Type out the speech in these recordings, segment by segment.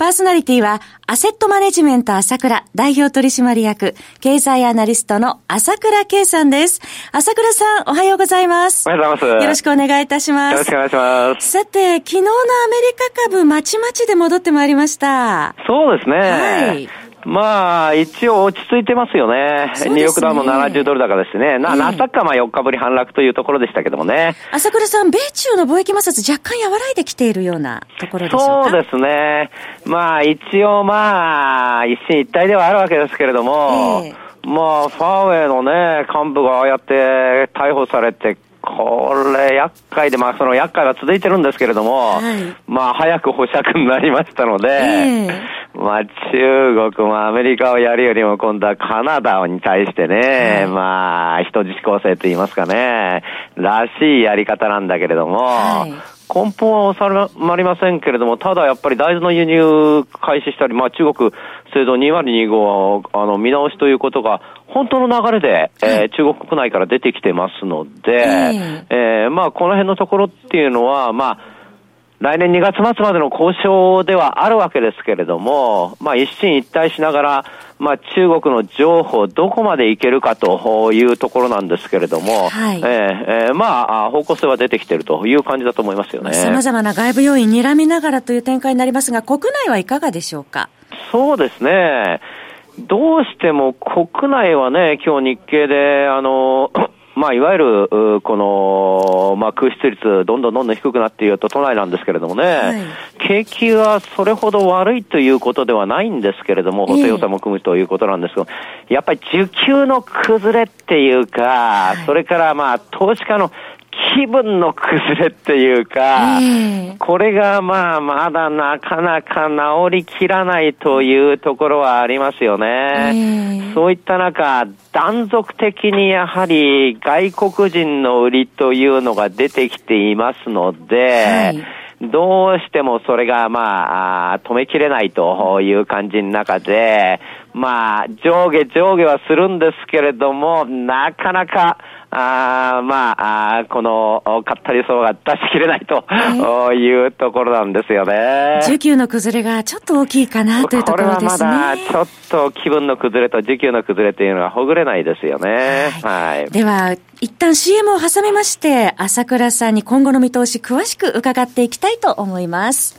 パーソナリティは、アセットマネジメント朝倉代表取締役、経済アナリストの朝倉圭さんです。朝倉さん、おはようございます。おはようございます。よろしくお願いいたします。よろしくお願いします。さて、昨日のアメリカ株、まちまちで戻ってまいりました。そうですね。はい。まあ、一応落ち着いてますよね。ねニューヨークダウも70ドル高ですね。な、ナスダックはまあ4日ぶり反落というところでしたけどもね。朝倉さん、米中の貿易摩擦若干和らいできているようなところでしょうか？そうですね。まあ、一応まあ、一進一退ではあるわけですけれども、えー、まあ、ファーウェイのね、幹部がああやって逮捕されて、これ、厄介で、まあ、その厄介は続いてるんですけれども、はい、まあ、早く保釈になりましたので、えー、まあ、中国もアメリカをやるよりも、今度はカナダに対してね、はい、まあ、人質構成と言いますかね、らしいやり方なんだけれども、はい。根本は収まりませんけれども、ただやっぱり大豆の輸入開始したり、まあ中国製造2025は、あの、見直しということが、本当の流れで、えー、中国国内から出てきてますので、えー、えー、まあこの辺のところっていうのは、まあ、来年2月末までの交渉ではあるわけですけれども、まあ一進一退しながら、まあ中国の情報どこまでいけるかというところなんですけれども、はい、えー、えー、まあ方向性は出てきているという感じだと思いますよね。様々な外部要因睨みながらという展開になりますが、国内はいかがでしょうか？そうですね。どうしても国内はね、今日日経で、あの、まあ、いわゆる、この、まあ、空室率、どんどんどんどん低くなっていると都内なんですけれどもね、はい、景気はそれほど悪いということではないんですけれども、補正予算も組むということなんですけど、やっぱり需給の崩れっていうか、はい、それからまあ、投資家の気分の崩れっていうか、えー、これがまあまだなかなか治りきらないというところはありますよね。えー、そういった中、断続的にやはり外国人の売りというのが出てきていますので、はい。どうしてもそれがまあ、止めきれないという感じの中で、まあ、上下上下はするんですけれども、なかなか、あまああ、この、買ったりそうが出しきれないと、はい、いうところなんですよね。需給の崩れがちょっと大きいかなというところですね。これはまだちょっと気分の崩れと需給の崩れというのはほぐれないですよね。はい。はい、では、一旦 CM を挟みまして、朝倉さんに今後の見通し詳しく伺っていきたいと思います。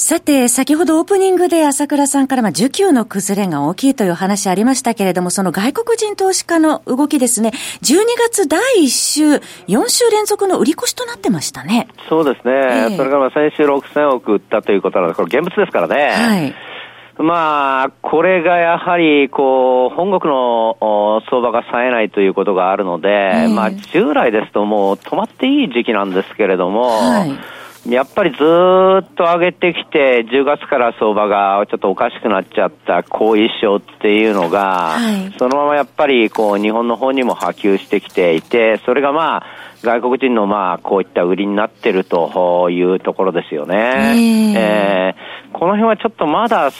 さて、先ほどオープニングで朝倉さんから、まあ、需給の崩れが大きいという話ありましたけれども、その外国人投資家の動きですね、12月第1週、4週連続の売り越しとなってましたね。そうですね。えー、それから先週6000億売ったということなので、これ現物ですからね。はい。まあ、これがやはり、こう、本国の相場が冴えないということがあるので、えー、まあ、従来ですともう止まっていい時期なんですけれども、はいやっぱりずっと上げてきて、10月から相場がちょっとおかしくなっちゃった後遺症っていうのが、はい、そのままやっぱりこう日本の方にも波及してきていて、それがまあ、外国人のまあ、こういった売りになってるというところですよね。えー、この辺はちょっとまだ、あ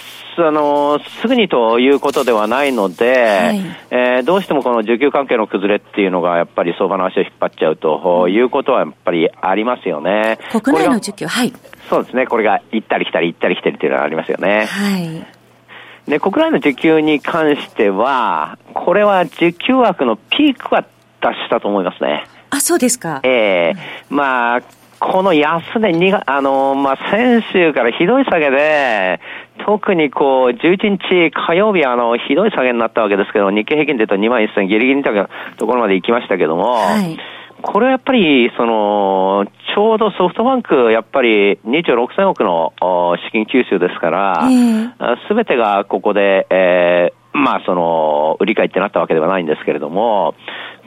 の、すぐにということではないので、はい、えー、どうしてもこの需給関係の崩れっていうのがやっぱり相場の足を引っ張っちゃうということはやっぱりありますよね。国内の需給、はい。そうですね。これが行ったり来たり行ったり来たりっていうのはありますよね。はい。で、国内の需給に関しては、これは需給枠のピークは達したと思いますね。あ、そうですか。ええ。ー、まあ、この安値にが、あの、まあ、先週からひどい下げで、特にこう、11日火曜日あの、ひどい下げになったわけですけど、日経平均で言うと2万1000ギリギリのところまで行きましたけども、はい。これはやっぱり、その、ちょうどソフトバンク、やっぱり26千億の資金吸収ですから、す、べ、てがここで、えー、まあ、その、売り買いってなったわけではないんですけれども、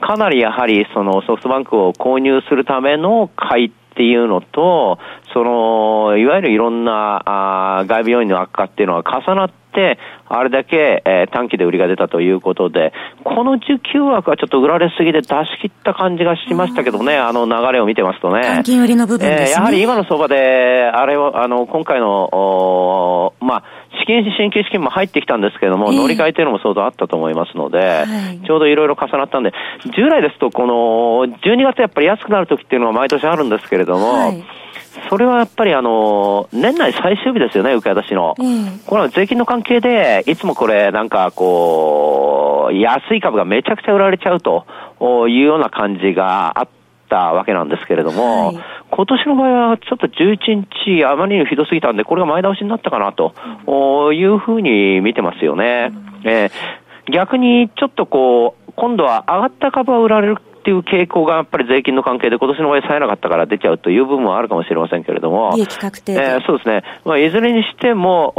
かなりやはり、そのソフトバンクを購入するための買いっていうのと、その、いわゆるいろんなあ外部要因の悪化っていうのは重なって、あれだけ、えー、短期で売りが出たということで、この需給枠はちょっと売られすぎで出し切った感じがしましたけどね、あの流れを見てますとね。短期売りの部分ですね。えー、やはり今の相場で、あれを、あの、今回の、おまあ、資金、新規資金も入ってきたんですけれども、えー、乗り換えというのも相当あったと思いますので、はい、ちょうどいろいろ重なったんで、従来ですと、この、12月やっぱり安くなる時っていうのは毎年あるんですけれども、はいそれはやっぱりあの、年内最終日ですよね、受け渡しの。うん、これは税金の関係で、いつもこれなんかこう、安い株がめちゃくちゃ売られちゃうというような感じがあったわけなんですけれども、はい、今年の場合はちょっと11日あまりにひどすぎたんで、これが前倒しになったかなというふうに見てますよね。うん、えー、逆にちょっとこう、今度は上がった株は売られるっていう傾向がやっぱり税金の関係で今年の場合さえなかったから出ちゃうという部分はあるかもしれませんけれども。利益確定。えー、そうですね。まあ、いずれにしても、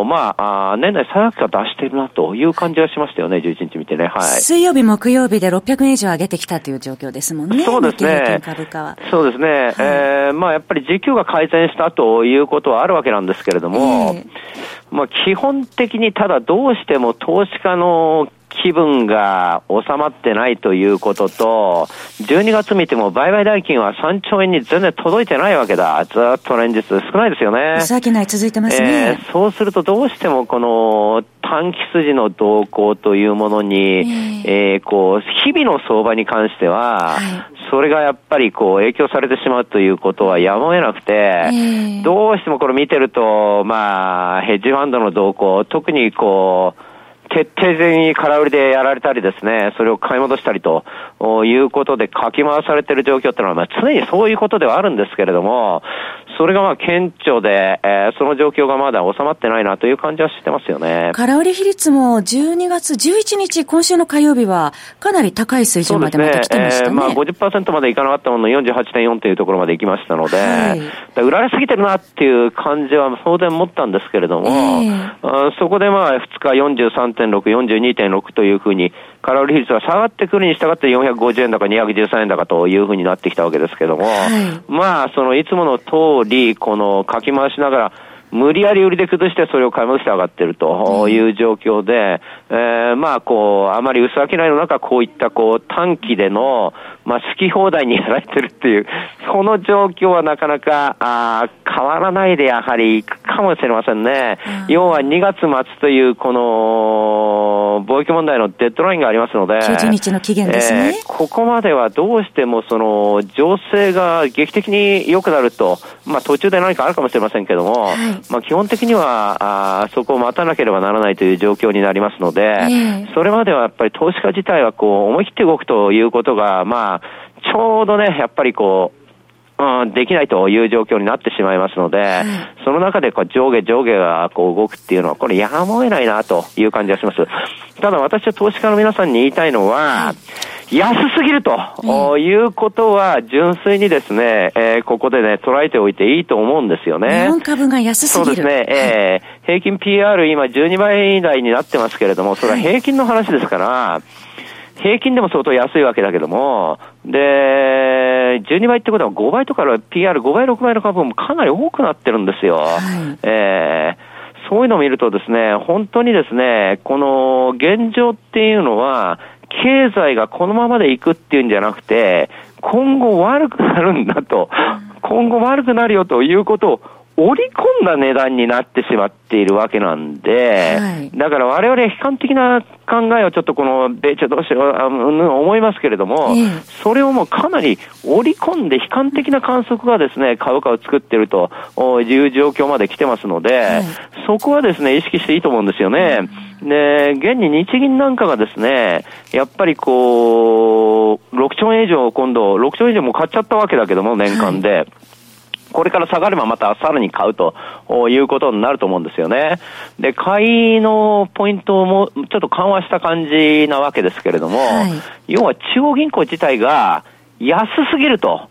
おまあ、あ年内最悪価出してるなという感じがしましたよね、11日見てね。はい。水曜日、木曜日で600円以上上げてきたという状況ですもんね。そうですね。株価は。そうですね。はい、えー、まあ、やっぱり時給が改善したということはあるわけなんですけれども、えー、まあ、基本的にただどうしても投資家の気分が収まってないということと、12月見ても売買代金は3兆円に全然届いてないわけだ。ずっと連日少ないですよね。先ない続いてますね、えー、そうするとどうしてもこの短期筋の動向というものに、えー、えー、こう、日々の相場に関しては、はい、それがやっぱりこう影響されてしまうということはやむを得なくて、えー、どうしてもこれ見てると、まあ、ヘッジファンドの動向、特にこう、徹底的に空売りでやられたりですね、それを買い戻したりということでかき回されている状況っていうのは、まあ、常にそういうことではあるんですけれども、それがまあ顕著で、えー、その状況がまだ収まってないなという感じはしてますよね。空売り比率も12月11日、今週の火曜日はかなり高い水準までまた来てましたね。ねえー、まあ50%までいかなかったものの48.4というところまで行きましたので、はい、売られすぎてるなっていう感じは当然持ったんですけれども、えー、そこでまあ2日43.6、42.6というふうに、空売り比率が下がってくるに従って450円高、213円高というふうになってきたわけですけども、はい、まあ、そのいつもの通り、このかき回しながら、無理やり売りで崩してそれを買い戻して上がっているという状況で、えー、まあこう、あまり薄商いの中、こういったこう短期での、まあ好き放題にやられてるっていう、その状況はなかなか、あ変わらないでやはりいくかもしれませんね。要は2月末というこの貿易問題のデッドラインがありますので、90日の期限ですね、えー、ここまではどうしてもその情勢が劇的に良くなると、まあ途中で何かあるかもしれませんけども、はい。まあ、基本的にはあそこを待たなければならないという状況になりますので、えー、それまではやっぱり投資家自体はこう思い切って動くということが、まあ、ちょうどね、やっぱりこう、うん、できないという状況になってしまいますので、はい、その中でこう上下上下がこう動くっていうのは、これやむを得ないなという感じがします。ただ私は投資家の皆さんに言いたいのは、はい安すぎると、い。うことは、純粋にですね、えー、ここでね、捉えておいていいと思うんですよね。日本株が安すぎる。そうですね、えー、平均 PR 今12倍台になってますけれども、それは平均の話ですから、平均でも相当安いわけだけども、で、12倍ってことは5倍とか PR5 倍、6倍の株もかなり多くなってるんですよ。はい、えー、そういうのを見るとですね、本当にですね、この現状っていうのは、経済がこのままでいくっていうんじゃなくて、今後悪くなるんだと、今後悪くなるよということを織り込んだ値段になってしまっているわけなんで、はい、だから我々悲観的な考えをちょっとこの米中同士は思いますけれども、えそれをもうかなり織り込んで悲観的な観測がですね、株価を作っているという状況まで来てますので、はい、そこはですね、意識していいと思うんですよね。で、現に日銀なんかがですね、やっぱりこう、6兆円以上今度、6兆円以上も買っちゃったわけだけども、年間で。はいこれから下がればまたさらに買うということになると思うんですよね。で、買いのポイントもちょっと緩和した感じなわけですけれども、はい、要は中央銀行自体が安すぎると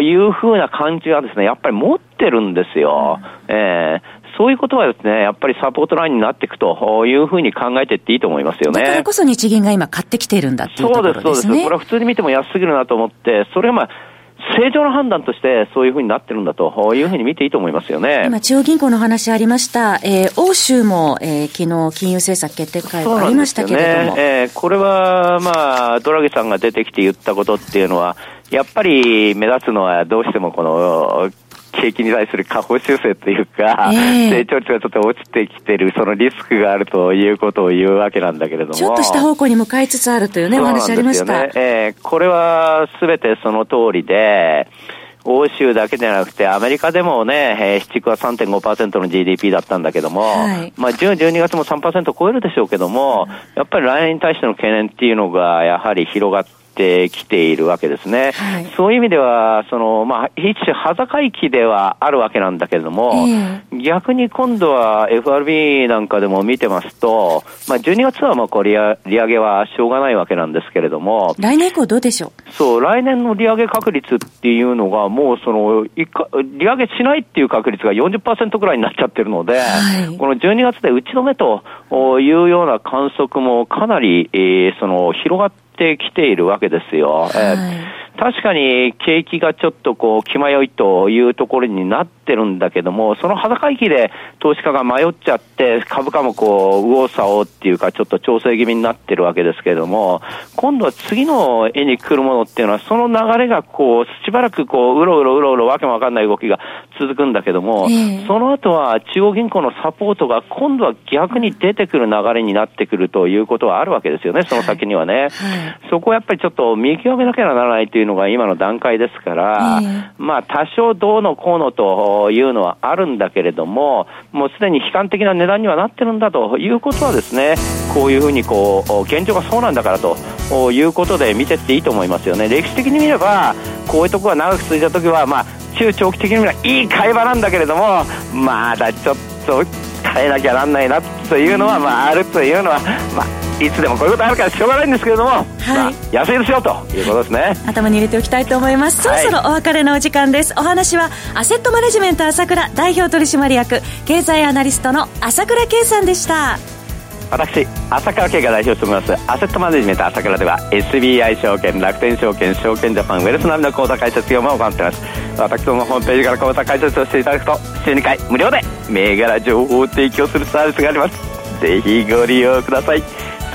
いうふうな感じはですね、やっぱり持ってるんですよ。うん、えーそういうことはですね、やっぱりサポートラインになっていくというふうに考えていっていいと思いますよね。だからこそ日銀が今買ってきているんだっていうところですね。そうです、そうです。これは普通に見ても安すぎるなと思って、それはまあ、正常な判断としてそういうふうになってるんだというふうに見ていいと思いますよね。今、中央銀行の話ありました。えー、欧州も、えー、昨日金融政策決定会がありましたけれども。ね、えー、これは、まあ、ドラギさんが出てきて言ったことっていうのは、やっぱり目立つのはどうしてもこの景気に対する下方修正というか、えー、成長率がちょっと落ちてきてる、そのリスクがあるということを言うわけなんだけれども。ちょっとした方向に向かいつつあるというね、お話ありました。ね、えー、これはすべてその通りで、欧州だけでなくて、アメリカでもね、えー、7区は3.5%の GDP だったんだけども、はい、まあ10、12月も3%超えるでしょうけども、やっぱり来年に対しての懸念っていうのが、やはり広がって、てきているわけですね。はい、そういう意味では、その、まあ、一種裸会期ではあるわけなんだけれども、えー、逆に今度は FRB なんかでも見てますと、まあ、12月はまあ、こう利上げはしょうがないわけなんですけれども、来年以降どうでしょう？そう、来年の利上げ確率っていうのが、もうその、利上げしないっていう確率が40%ぐらいになっちゃってるので、はい、この12月で打ち止めというような観測もかなり、えー、その、広がってってきているわけですよ。はい、えー確かに景気がちょっとこう、気迷いというところになってるんだけども、その裸域で投資家が迷っちゃって、株価もこう、右往左往っていうか、ちょっと調整気味になってるわけですけれども、今度は次の絵に来るものっていうのは、その流れがこう、しばらくこう、うろうろうろうろわけもわかんない動きが続くんだけども、えー、その後は中央銀行のサポートが今度は逆に出てくる流れになってくるということはあるわけですよね、その先にはね。はい。はい、そこをやっぱりちょっと見極めなきゃならないというのが今の段階ですから、えー、まあ多少どうのこうのというのはあるんだけれども、もうすでに悲観的な値段にはなってるんだということはですね、こういうふうにこう、現状がそうなんだからということで見てっていいと思いますよね。歴史的に見れば、こういうとこが長く続いた時は、まあ、中長期的に見ればいい会話なんだけれども、まだちょっと変えなきゃなんないなというのは、まあ、あるというのは、まあ、いつでもこういうことあるからしょうがないんですけれども、はい。まあ、安いですよということですね。頭に入れておきたいと思います。そろそろお別れのお時間です、お話はアセットマネジメント朝倉代表取締役経済アナリストの朝倉圭さんでした。私朝倉慶が代表を務めますアセットマネジメント朝倉では SBI 証券楽天証券証券ジャパンウェルス並みの口座開設業務を行っています。私どもホームページから口座開設をしていただくと週2回無料で銘柄情報を提供するサービスがあります。ぜひご利用ください